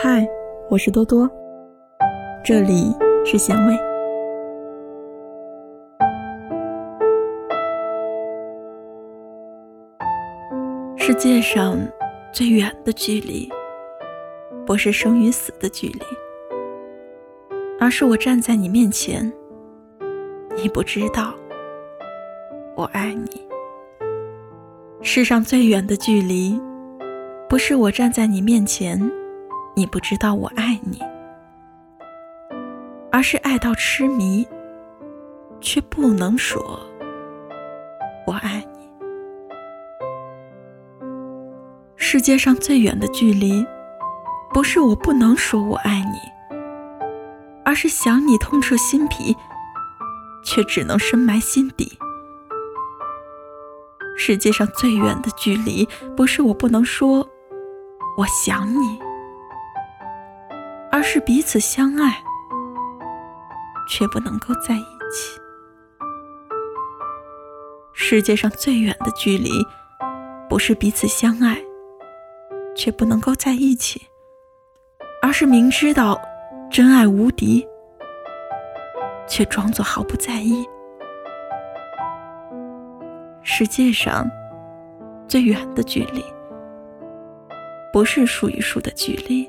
嗨，我是多多，这里是咸味。世界上最远的距离，不是生与死的距离，而是我站在你面前，你不知道我爱你。世上最远的距离，不是我站在你面前，你不知道我爱你，而是爱到痴迷，却不能说我爱你。世界上最远的距离，不是我不能说我爱你，而是想你痛彻心脾，却只能深埋心底。世界上最远的距离，不是我不能说我想你，而是彼此相爱，却不能够在一起。世界上最远的距离，不是彼此相爱，却不能够在一起，而是明知道真爱无敌，却装作毫不在意。世界上最远的距离，不是树与树的距离，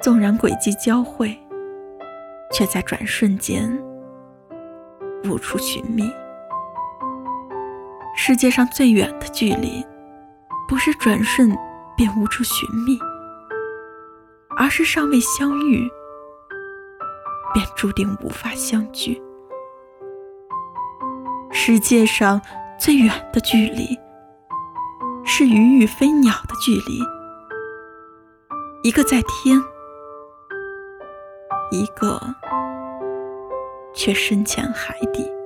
纵然轨迹交汇，却在转瞬间无处寻觅。世界上最远的距离，不是转瞬便无处寻觅，而是尚未相遇，便注定无法相聚。世界上最远的距离，是鱼与飞鸟的距离。一个在天，一个却深潜海底。